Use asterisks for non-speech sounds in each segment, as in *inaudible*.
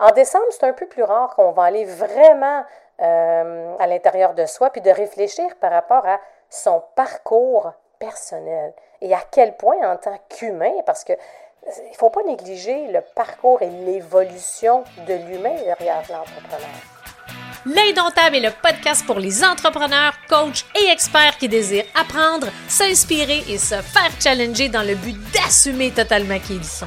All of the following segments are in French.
En décembre, c'est un peu plus rare qu'on va aller vraiment euh, à l'intérieur de soi, puis de réfléchir par rapport à son parcours personnel et à quel point en tant qu'humain, parce que il ne faut pas négliger le parcours et l'évolution de l'humain derrière l'entrepreneur. L'Indomptable est le podcast pour les entrepreneurs, coachs et experts qui désirent apprendre, s'inspirer et se faire challenger dans le but d'assumer totalement qui ils sont.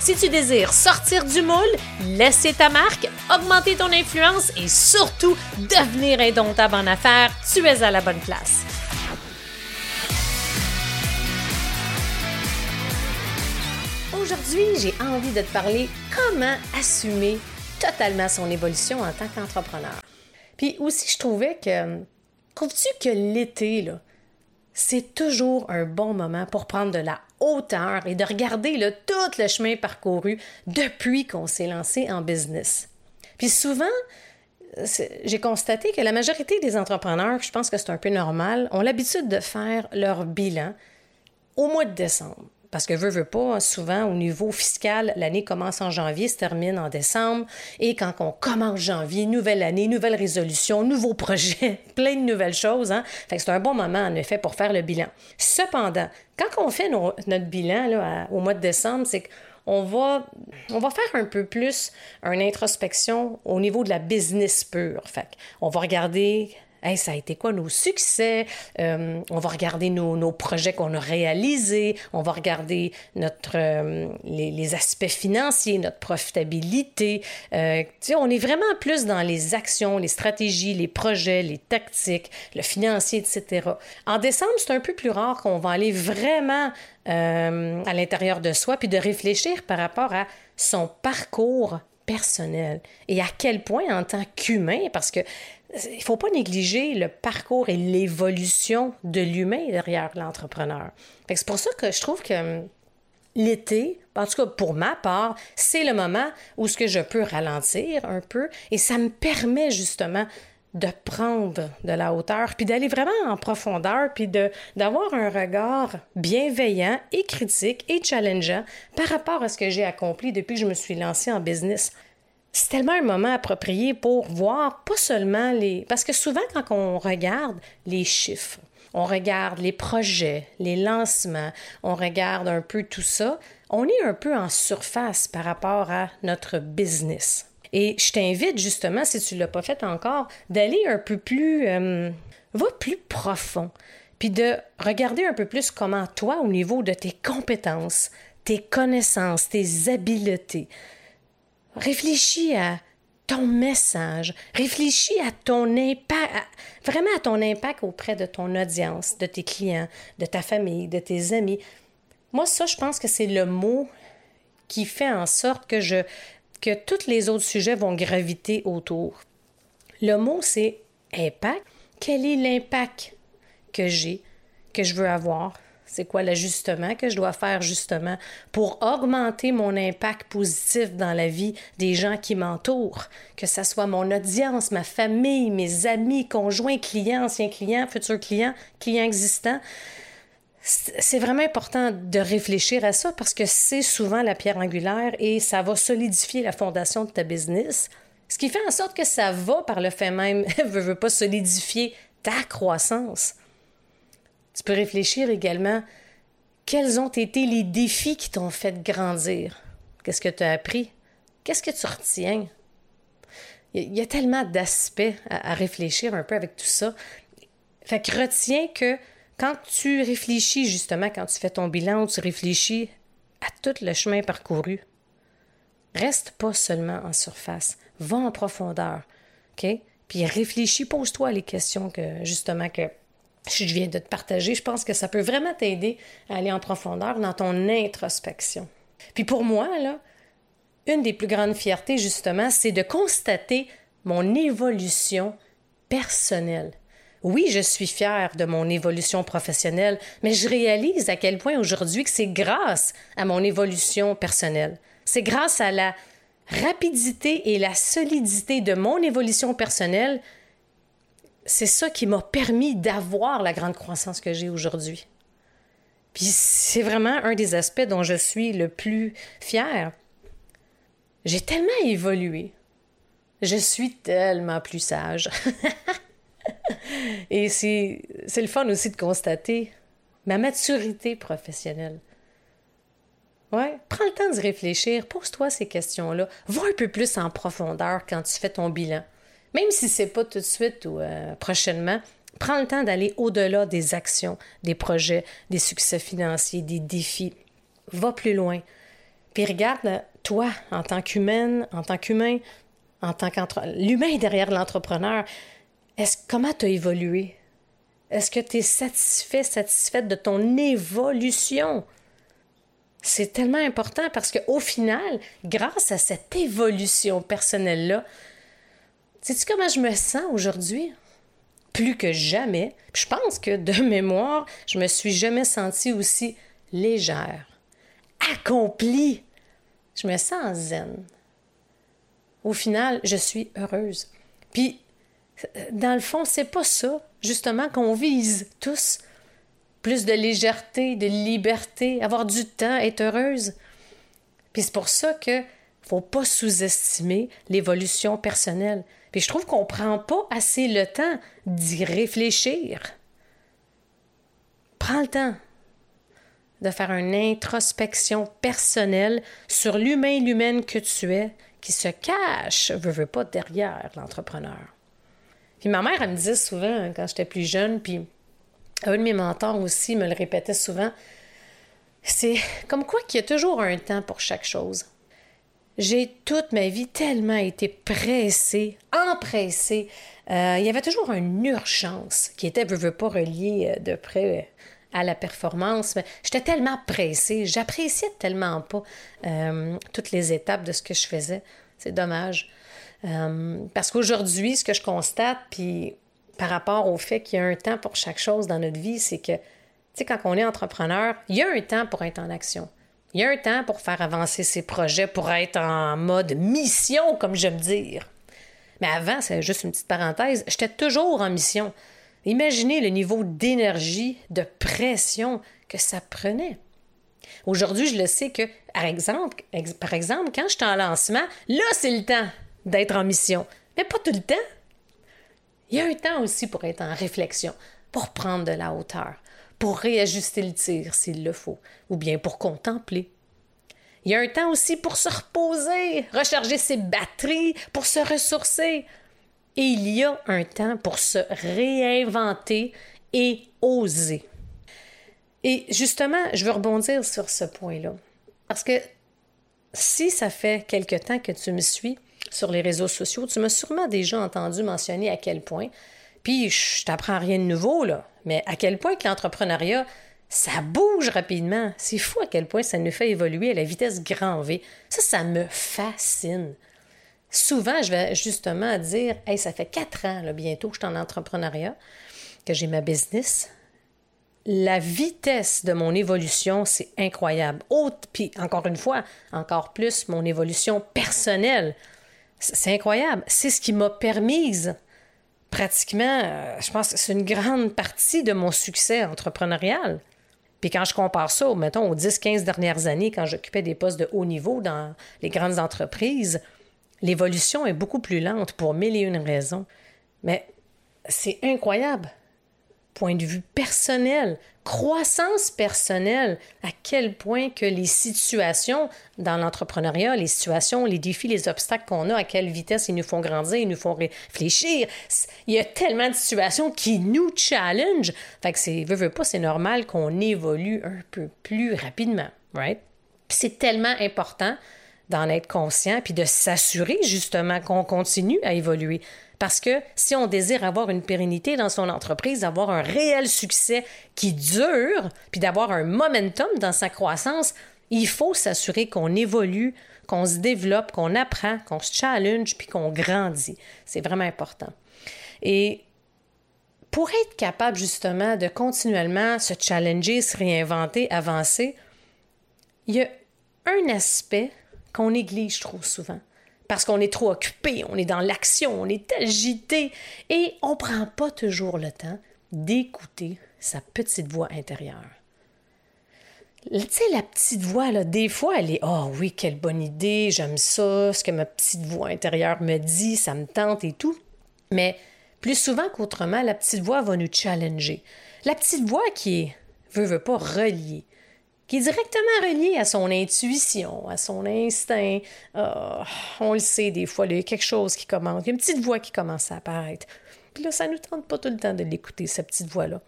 Si tu désires sortir du moule, laisser ta marque, augmenter ton influence et surtout devenir indomptable en affaires, tu es à la bonne place. Aujourd'hui, j'ai envie de te parler comment assumer totalement son évolution en tant qu'entrepreneur. Puis aussi, je trouvais que, trouves-tu que l'été, là, c'est toujours un bon moment pour prendre de la hauteur et de regarder tout le chemin parcouru depuis qu'on s'est lancé en business. Puis souvent, j'ai constaté que la majorité des entrepreneurs, je pense que c'est un peu normal, ont l'habitude de faire leur bilan au mois de décembre. Parce que veut, veut pas, souvent au niveau fiscal, l'année commence en janvier, se termine en décembre. Et quand on commence janvier, nouvelle année, nouvelle résolution, nouveaux projets, *laughs* plein de nouvelles choses. Hein? Fait que c'est un bon moment, en effet, pour faire le bilan. Cependant, quand on fait notre bilan au mois de décembre, c'est qu'on va, on va faire un peu plus une introspection au niveau de la business pure. Fait on va regarder ça a été quoi nos succès? Euh, on va regarder nos, projets qu'on a réalisés, on va regarder notre, euh, les, aspects financiers, notre profitabilité. Euh, on est vraiment plus dans les actions, les stratégies, les projets, les tactiques, le financier, etc. En décembre, c'est un peu plus rare qu'on va aller vraiment à l'intérieur de soi, puis de réfléchir par rapport à son parcours personnel et à quel point en tant qu'humain, parce que il faut pas négliger le parcours et l'évolution de l'humain derrière l'entrepreneur. C'est pour ça que je trouve que hum, l'été, en tout cas pour ma part, c'est le moment où que je peux ralentir un peu et ça me permet justement de prendre de la hauteur, puis d'aller vraiment en profondeur, puis d'avoir un regard bienveillant et critique et challengeant par rapport à ce que j'ai accompli depuis que je me suis lancée en business c'est tellement un moment approprié pour voir pas seulement les... Parce que souvent, quand on regarde les chiffres, on regarde les projets, les lancements, on regarde un peu tout ça, on est un peu en surface par rapport à notre business. Et je t'invite justement, si tu ne l'as pas fait encore, d'aller un peu plus... Euh, va plus profond, puis de regarder un peu plus comment toi, au niveau de tes compétences, tes connaissances, tes habiletés, Réfléchis à ton message, réfléchis à ton impact, vraiment à ton impact auprès de ton audience, de tes clients, de ta famille, de tes amis. Moi, ça, je pense que c'est le mot qui fait en sorte que je que tous les autres sujets vont graviter autour. Le mot, c'est impact. Quel est l'impact que j'ai, que je veux avoir? C'est quoi l'ajustement que je dois faire justement pour augmenter mon impact positif dans la vie des gens qui m'entourent, que ce soit mon audience, ma famille, mes amis, conjoints, clients, anciens clients, futurs clients, clients existants. C'est vraiment important de réfléchir à ça parce que c'est souvent la pierre angulaire et ça va solidifier la fondation de ta business. Ce qui fait en sorte que ça va, par le fait même, *laughs* ne veut pas solidifier ta croissance. Tu peux réfléchir également quels ont été les défis qui t'ont fait grandir? Qu'est-ce que tu as appris? Qu'est-ce que tu retiens? Il y a tellement d'aspects à, réfléchir un peu avec tout ça. Fait que retiens que quand tu réfléchis justement, quand tu fais ton bilan, tu réfléchis à tout le chemin parcouru, reste pas seulement en surface, va en profondeur, OK? Puis réfléchis, pose-toi les questions que justement que je viens de te partager, je pense que ça peut vraiment t'aider à aller en profondeur dans ton introspection. Puis pour moi, là, une des plus grandes fiertés, justement, c'est de constater mon évolution personnelle. Oui, je suis fière de mon évolution professionnelle, mais je réalise à quel point aujourd'hui que c'est grâce à mon évolution personnelle. C'est grâce à la rapidité et la solidité de mon évolution personnelle, c'est ça qui m'a permis d'avoir la grande croissance que j'ai aujourd'hui. Puis c'est vraiment un des aspects dont je suis le plus fière. J'ai tellement évolué. Je suis tellement plus sage. *laughs* Et c'est, le fun aussi de constater ma maturité professionnelle. Ouais, prends le temps de réfléchir, pose-toi ces questions-là, va un peu plus en profondeur quand tu fais ton bilan. Même si c'est pas tout de suite ou euh, prochainement, prends le temps d'aller au-delà des actions, des projets, des succès financiers, des défis. Va plus loin. Puis regarde, toi, en tant qu'humaine, en tant qu'humain, en tant qu'entrepreneur, l'humain derrière l'entrepreneur, est-ce comment tu as évolué? Est-ce que tu es satisfait, satisfaite de ton évolution? C'est tellement important parce qu'au final, grâce à cette évolution personnelle-là, sais-tu comment je me sens aujourd'hui? Plus que jamais. je pense que de *laughs* mémoire, je me suis jamais sentie aussi légère, accomplie. Je me sens zen. Au final, je suis heureuse. Puis, dans le fond, c'est pas ça, justement, qu'on vise tous plus de légèreté, de liberté, avoir du temps, être heureuse. Puis c'est pour ça que faut pas sous-estimer l'évolution personnelle. Puis je trouve qu'on prend pas assez le temps d'y réfléchir. Prends le temps de faire une introspection personnelle sur l'humain l'humaine que tu es, qui se cache, veut, veut pas, derrière l'entrepreneur. Puis ma mère, elle me disait souvent, hein, quand j'étais plus jeune, puis un de mes mentors aussi me le répétait souvent, c'est comme quoi qu'il y a toujours un temps pour chaque chose. J'ai toute ma vie tellement été pressée, empressée. Euh, il y avait toujours une urgence qui était, veux, veux pas, reliée euh, de près euh, à la performance. Mais j'étais tellement pressée, j'appréciais tellement pas toutes les étapes de ce que je faisais. C'est dommage. parce qu'aujourd'hui, ce que je constate, puis par rapport au fait qu'il y a un temps pour chaque chose dans notre vie, c'est que, tu sais, quand on est entrepreneur, il y a un temps pour être en action. Il y a un temps pour faire avancer ses projets, pour être en mode mission, comme j'aime dire. Mais avant, c'est juste une petite parenthèse, j'étais toujours en mission. Imaginez le niveau d'énergie, de pression que ça prenait. Aujourd'hui, je le sais que, par exemple, par exemple quand je suis en lancement, là, c'est le temps d'être en mission. Mais pas tout le temps. Il y a un temps aussi pour être en réflexion, pour prendre de la hauteur, pour réajuster le tir s'il le faut, ou bien pour contempler. Il y a un temps aussi pour se reposer, recharger ses batteries, pour se ressourcer. Et il y a un temps pour se réinventer et oser. Et justement, je veux rebondir sur ce point-là. Parce que si ça fait quelque temps que tu me suis, sur les réseaux sociaux, tu m'as sûrement déjà entendu mentionner à quel point, puis je t'apprends rien de nouveau, là, mais à quel point que l'entrepreneuriat, ça bouge rapidement. C'est fou à quel point ça nous fait évoluer à la vitesse grand V. Ça, ça me fascine. Souvent, je vais justement dire Hey, ça fait quatre ans, bientôt, que je suis en entrepreneuriat, que j'ai ma business. La vitesse de mon évolution, c'est incroyable. Autre, puis encore une fois, encore plus mon évolution personnelle. C'est incroyable. C'est ce qui m'a permise pratiquement, euh, je pense que c'est une grande partie de mon succès entrepreneurial. Puis quand je compare ça, mettons, aux 10-15 dernières années, quand j'occupais des postes de haut niveau dans les grandes entreprises, l'évolution est beaucoup plus lente pour mille et une raisons. Mais c'est incroyable point de vue personnel, croissance personnelle, à quel point que les situations dans l'entrepreneuriat, les situations, les défis, les obstacles qu'on a, à quelle vitesse ils nous font grandir, ils nous font réfléchir. Il y a tellement de situations qui nous challenge. Fait que c'est, veut, veut pas, c'est normal qu'on évolue un peu plus rapidement, right? c'est tellement important d'en être conscient puis de s'assurer justement qu'on continue à évoluer. Parce que si on désire avoir une pérennité dans son entreprise, avoir un réel succès qui dure, puis d'avoir un momentum dans sa croissance, il faut s'assurer qu'on évolue, qu'on se développe, qu'on apprend, qu'on se challenge, puis qu'on grandit. C'est vraiment important. Et pour être capable justement de continuellement se challenger, se réinventer, avancer, il y a un aspect qu'on néglige trop souvent. Parce qu'on est trop occupé, on est dans l'action, on est agité et on ne prend pas toujours le temps d'écouter sa petite voix intérieure. Tu sais, la petite voix, des fois, elle est Oh oui, quelle bonne idée, j'aime ça, ce que ma petite voix intérieure me dit, ça me tente et tout. Mais plus souvent qu'autrement, la petite voix va nous challenger. La petite voix qui veut, veut pas, reliée, qui est directement reliée à son intuition, à son instinct. Ah, on le sait, des fois, il y a quelque chose qui commence, une petite voix qui commence à apparaître. Puis là, ça ne nous tente pas tout le temps de l'écouter, cette petite voix-là.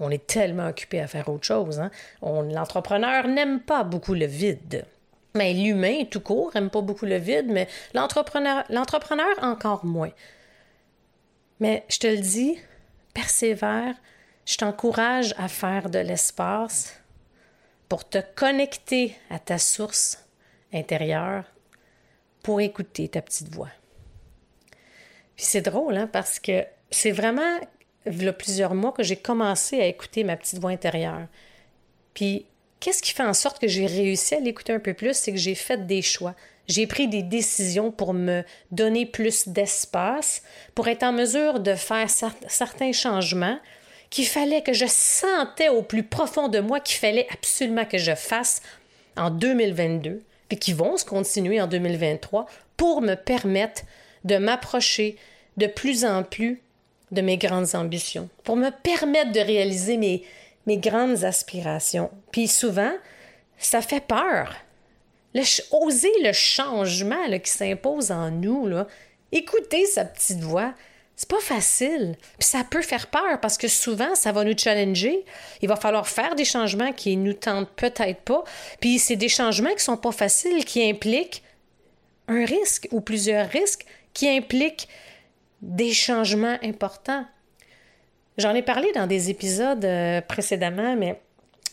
On est tellement occupé à faire autre chose. Hein? l'entrepreneur n'aime pas beaucoup le vide. Mais l'humain, tout court, n'aime pas beaucoup le vide, mais l'entrepreneur encore moins. Mais je te le dis, persévère, je t'encourage à faire de l'espace pour te connecter à ta source intérieure pour écouter ta petite voix. Puis c'est drôle, hein, parce que c'est vraiment il y a plusieurs mois que j'ai commencé à écouter ma petite voix intérieure. Puis, qu'est-ce qui fait en sorte que j'ai réussi à l'écouter un peu plus? C'est que j'ai fait des choix. J'ai pris des décisions pour me donner plus d'espace, pour être en mesure de faire certains changements qu'il fallait que je sentais au plus profond de moi qu'il fallait absolument que je fasse en 2022, puis qui vont se continuer en 2023 pour me permettre de m'approcher de plus en plus de mes grandes ambitions, pour me permettre de réaliser mes, mes grandes aspirations. Puis souvent, ça fait peur. Le, oser le changement qui s'impose en nous, là, écouter sa petite voix, c'est pas facile. Puis ça peut faire peur parce que souvent, ça va nous challenger. Il va falloir faire des changements qui nous tentent peut-être pas. Puis c'est des changements qui sont pas faciles, qui impliquent un risque ou plusieurs risques, qui impliquent des changements importants. J'en ai parlé dans des épisodes euh, précédemment, mais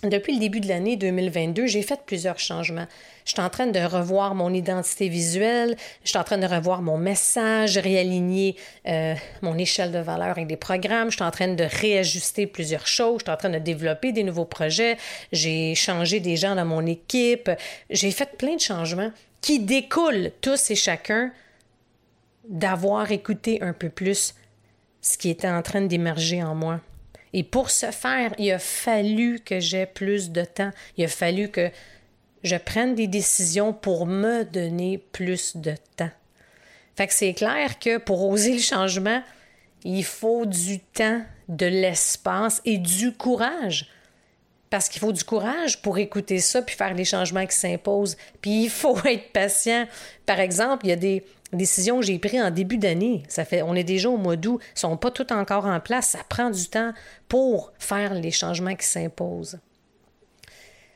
depuis le début de l'année 2022, j'ai fait plusieurs changements. Je suis en train de revoir mon identité visuelle, je suis en train de revoir mon message, réaligner euh, mon échelle de valeur avec des programmes, je suis en train de réajuster plusieurs choses, je suis en train de développer des nouveaux projets, j'ai changé des gens dans mon équipe, j'ai fait plein de changements qui découlent tous et chacun d'avoir écouté un peu plus ce qui était en train d'émerger en moi. Et pour ce faire, il a fallu que j'ai plus de temps. Il a fallu que je prenne des décisions pour me donner plus de temps. Fait que c'est clair que pour oser le changement, il faut du temps, de l'espace et du courage. Parce qu'il faut du courage pour écouter ça puis faire les changements qui s'imposent. Puis il faut *laughs* être patient. Par exemple, il y a des, décisions que j'ai prises en début d'année. Ça fait, on est déjà au mois d'août, ne sont pas toutes encore en place. Ça prend du temps pour faire les changements qui s'imposent.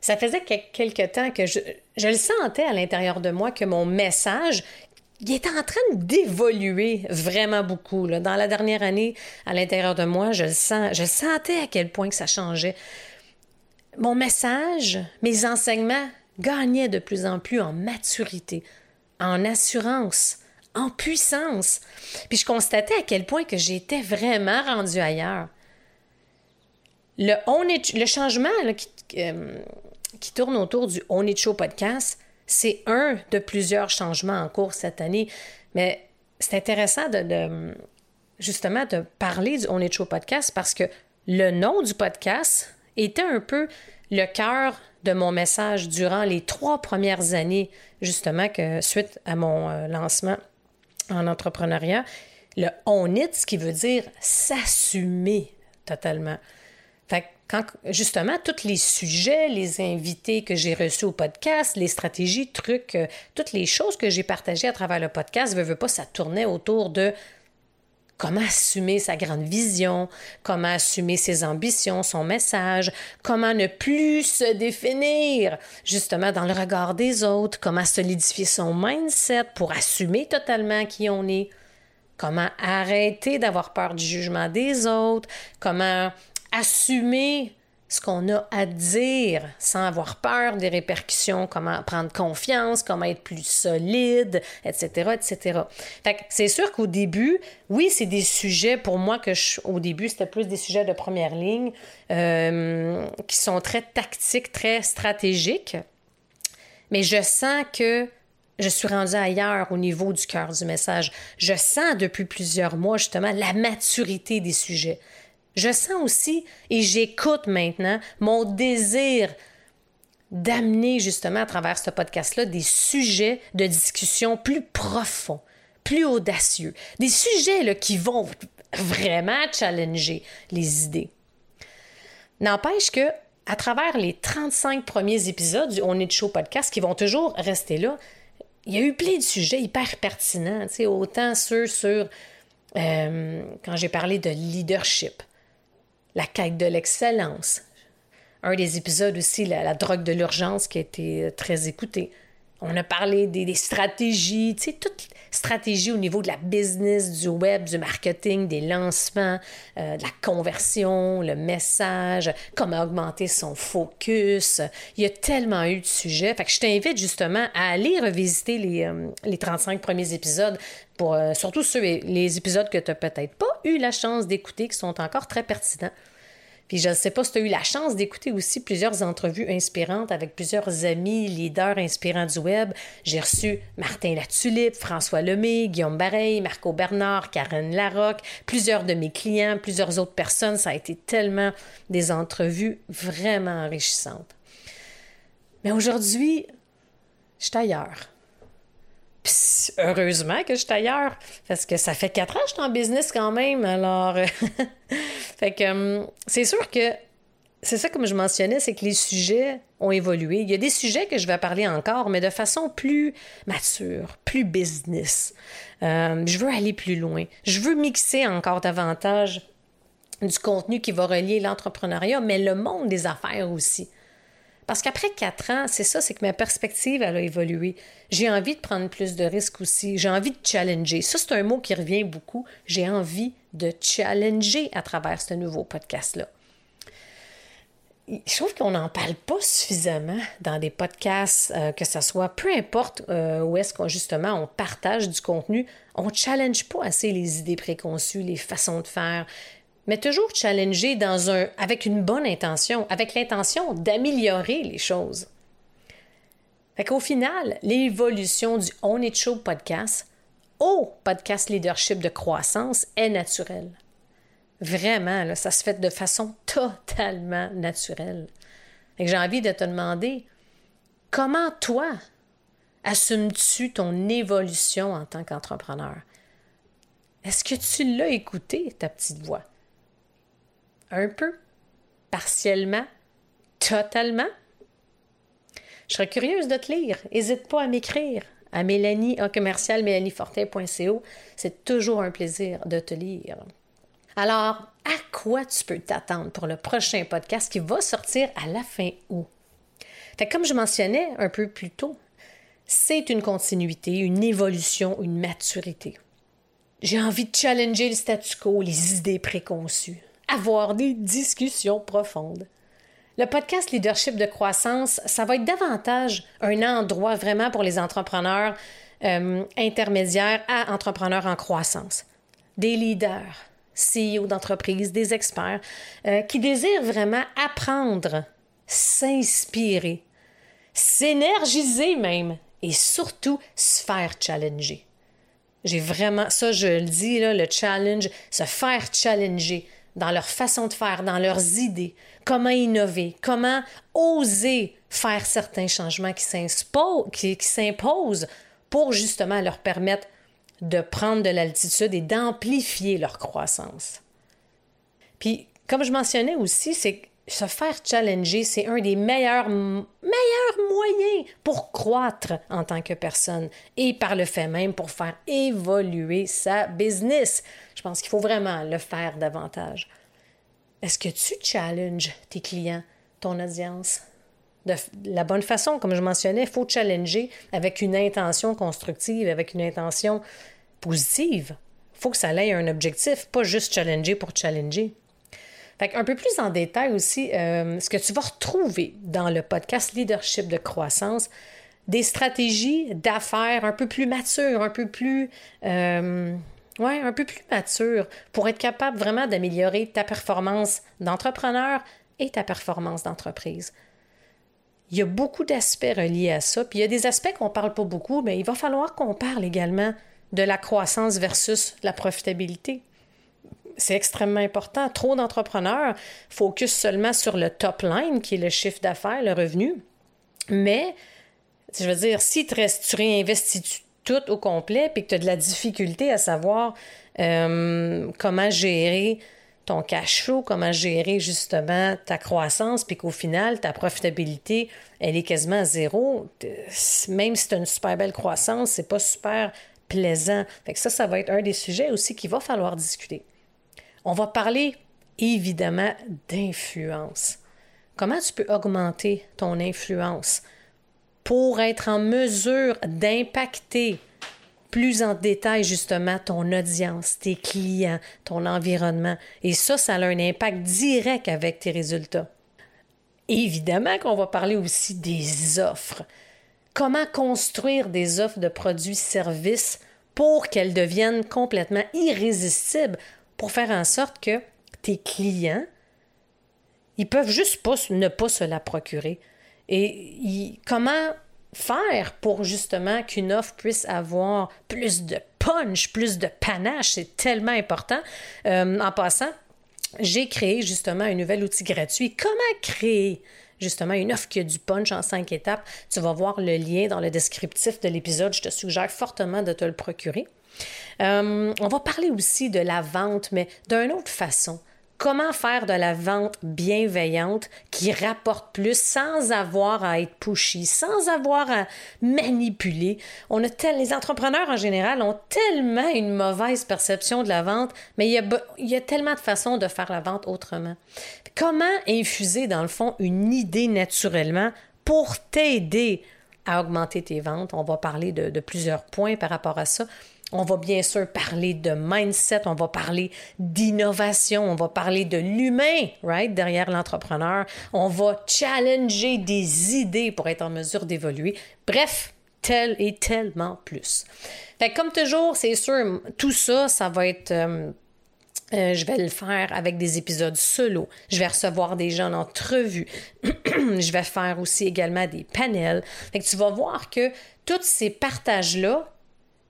Ça faisait quelque temps que je, le sentais à l'intérieur de moi que mon message, il était en train d'évoluer vraiment beaucoup. Dans la dernière année, à l'intérieur de moi, je le sens, je sentais à quel point que ça changeait. Mon message, mes enseignements gagnaient de plus en plus en maturité, en assurance, en puissance. Puis je constatais à quel point que j'étais vraiment rendue ailleurs. Le, on est, le changement euh, qui, tourne autour du On est chaud podcast, c'est un de plusieurs changements en cours cette année. Mais c'est intéressant de, justement de parler du On est chaud podcast parce que le nom du podcast était un peu le cœur de mon message durant les trois premières années, justement, suite à mon euh, lancement en entrepreneuriat, le on it, ce qui veut dire s'assumer totalement. Quand, justement, tous les sujets, les invités que j'ai reçus au podcast, les stratégies, trucs, euh, toutes les choses que j'ai partagées à travers le podcast, veux, veux pas, ça tournait autour de comment assumer sa grande vision, comment assumer ses ambitions, son message, comment ne plus se définir justement dans le regard des autres, comment solidifier son mindset pour assumer totalement qui on est, comment arrêter d'avoir peur du jugement des autres, comment assumer ce qu'on a à dire sans avoir peur des répercussions, comment prendre confiance, comment être plus solide, etc., etc. C'est sûr qu'au début, oui, c'est des sujets pour moi que je, au début, c'était plus des sujets de première ligne euh, qui sont très tactiques, très stratégiques. Mais je sens que je suis rendue ailleurs au niveau du cœur du message. Je sens depuis plusieurs mois justement la maturité des sujets. Je sens aussi et j'écoute maintenant mon désir d'amener justement à travers ce podcast-là des sujets de discussion plus profonds, plus audacieux, des sujets qui vont vraiment challenger les idées. N'empêche que à travers les 35 premiers épisodes du On est de show podcast qui vont toujours rester là, il y a eu plein de sujets hyper pertinents, autant ceux sur euh, quand j'ai parlé de leadership, la quête de l'excellence. Un des épisodes aussi, la, drogue de l'urgence qui a été euh, très écouté. On a parlé des, stratégies, tu sais, toutes stratégies au niveau de la business, du web, du marketing, des lancements, euh, de la conversion, le message, comment augmenter son focus. Il y a tellement eu de sujets. Fait que je t'invite justement à aller revisiter les, euh, les 35 premiers épisodes, pour, surtout ceux, les épisodes que tu n'as peut-être pas eu la chance d'écouter, qui sont encore très pertinents. Puis je ne sais pas si tu as eu la chance d'écouter aussi plusieurs entrevues inspirantes avec plusieurs amis, leaders inspirants du web. J'ai reçu Martin Latulippe, François Lemay, Guillaume Bareil, Marco Bernard, Karen Larocque, plusieurs de mes clients, plusieurs autres personnes. Ça a été tellement des entrevues vraiment enrichissantes. Mais aujourd'hui, je suis ailleurs heureusement que je suis ailleurs, parce que ça fait quatre ans que je suis en business quand même. Alors, *laughs* fait que hum, c'est sûr que c'est ça comme je mentionnais, c'est que les sujets ont évolué. Il y a des sujets que je vais parler encore, mais de façon plus mature, plus business. Hum, je veux aller plus loin. Je veux mixer encore davantage du contenu qui va relier l'entrepreneuriat, mais le monde des affaires aussi. Parce qu'après quatre ans, c'est ça, c'est que ma perspective, a évolué. J'ai envie de prendre plus de risques aussi. J'ai envie de challenger. Ça, c'est un mot qui revient beaucoup. J'ai envie de challenger à travers ce nouveau podcast-là. Je trouve qu'on n'en parle pas suffisamment dans des podcasts, euh, que ce soit, peu importe euh, où est-ce qu'on justement on partage du contenu, on challenge pas assez les idées préconçues, les façons de faire, mais toujours challenger dans un, avec une bonne intention, avec l'intention d'améliorer les choses. Fait qu'au final, l'évolution du On It Show podcast au podcast leadership de croissance est naturelle. Vraiment, là, ça se fait de façon totalement naturelle. J'ai envie de te demander, comment toi assumes-tu ton évolution en tant qu'entrepreneur? Est-ce que tu l'as écouté, ta petite voix? Un peu? Partiellement? Totalement? Je serais curieuse de te lire. N'hésite pas à m'écrire à Mélanie, en commercial mélaniefortin.co. C'est toujours un plaisir de te lire. Alors, à quoi tu peux t'attendre pour le prochain podcast qui va sortir à la fin août? Comme je mentionnais un peu plus tôt, c'est une continuité, une évolution, une maturité. J'ai envie de challenger le statu quo, les idées préconçues avoir des discussions profondes. Le podcast Leadership de croissance, ça va être davantage un endroit vraiment pour les entrepreneurs euh, intermédiaires à entrepreneurs en croissance. Des leaders, CEO d'entreprise, des experts euh, qui désirent vraiment apprendre, s'inspirer, s'énergiser même et surtout se faire challenger. J'ai vraiment, ça je le dis, là, le challenge, se faire challenger dans leur façon de faire, dans leurs idées, comment innover, comment oser faire certains changements qui s'imposent pour justement leur permettre de prendre de l'altitude et d'amplifier leur croissance? Puis, comme je mentionnais aussi, c'est se faire challenger, c'est un des meilleurs, meilleurs moyens pour croître en tant que personne et par le fait même pour faire évoluer sa business. Je pense qu'il faut vraiment le faire davantage. Est-ce que tu challenges tes clients, ton audience? De la bonne façon, comme je mentionnais, il faut challenger avec une intention constructive, avec une intention positive. Il faut que ça ait un objectif, pas juste challenger pour challenger. Fait un peu plus en détail aussi, euh, ce que tu vas retrouver dans le podcast Leadership de croissance, des stratégies d'affaires un peu plus matures, un peu plus... Euh, ouais, un peu plus matures pour être capable vraiment d'améliorer ta performance d'entrepreneur et ta performance d'entreprise. Il y a beaucoup d'aspects reliés à ça, puis il y a des aspects qu'on ne parle pas beaucoup, mais il va falloir qu'on parle également de la croissance versus la profitabilité. C'est extrêmement important. Trop d'entrepreneurs focus seulement sur le top line, qui est le chiffre d'affaires, le revenu. Mais, je veux dire, si tu, réinvestis tout au complet, puis que tu as de la difficulté à savoir euh, comment gérer ton cash flow, comment gérer justement ta croissance, puis qu'au final, ta profitabilité, elle est quasiment à zéro. Même si tu as une super belle croissance, c'est pas super plaisant. Fait que ça, ça va être un des sujets aussi qu'il va falloir discuter. On va parler évidemment d'influence. Comment tu peux augmenter ton influence pour être en mesure d'impacter plus en détail justement ton audience, tes clients, ton environnement? Et ça, ça a un impact direct avec tes résultats. évidemment qu'on va parler aussi des offres. Comment construire des offres de produits-services pour qu'elles deviennent complètement irrésistibles pour faire en sorte que tes clients, ils peuvent juste pas, ne pas se la procurer. Et comment faire pour justement qu'une offre puisse avoir plus de punch, plus de panache? C'est tellement important. Euh, en passant, j'ai créé justement un nouvel outil gratuit. Comment créer justement une offre qui a du punch en cinq étapes? Tu vas voir le lien dans le descriptif de l'épisode. Je te suggère fortement de te le procurer. Euh, on va parler aussi de la vente, mais d'une autre façon. Comment faire de la vente bienveillante qui rapporte plus sans avoir à être pushy, sans avoir à manipuler? On a les entrepreneurs en général ont tellement une mauvaise perception de la vente, mais il y, a, tellement de façons de faire la vente autrement. Comment infuser dans le fond une idée naturellement pour t'aider à augmenter tes ventes? On va parler de plusieurs points par rapport à ça. On va bien sûr parler de mindset, on va parler d'innovation, on va parler de l'humain, right, derrière l'entrepreneur. On va challenger des idées pour être en mesure d'évoluer. Bref, tel et tellement plus. Fait comme toujours, c'est sûr, tout ça, ça va être... Euh, euh, je vais le faire avec des épisodes solo. Je vais recevoir des gens en entrevue. *clears throat* je vais faire aussi également des panels. Fait tu vas voir que tous ces partages-là,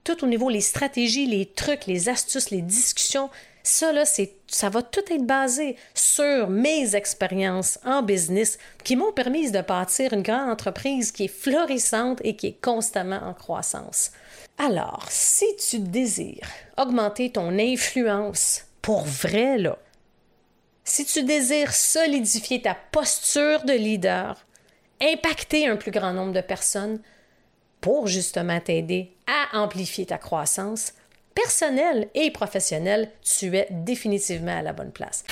tout au niveau les stratégies, les trucs, les astuces, les discussions, ça là, ça va tout être basé sur mes expériences en business qui m'ont permis de bâtir une grande entreprise qui est florissante et qui est constamment en croissance. Alors, si tu désires augmenter ton influence pour vrai là, si tu désires solidifier ta posture de leader, impacter un plus grand nombre de personnes, pour justement t'aider à amplifier ta croissance personnelle et professionnelle, tu es définitivement à la bonne place.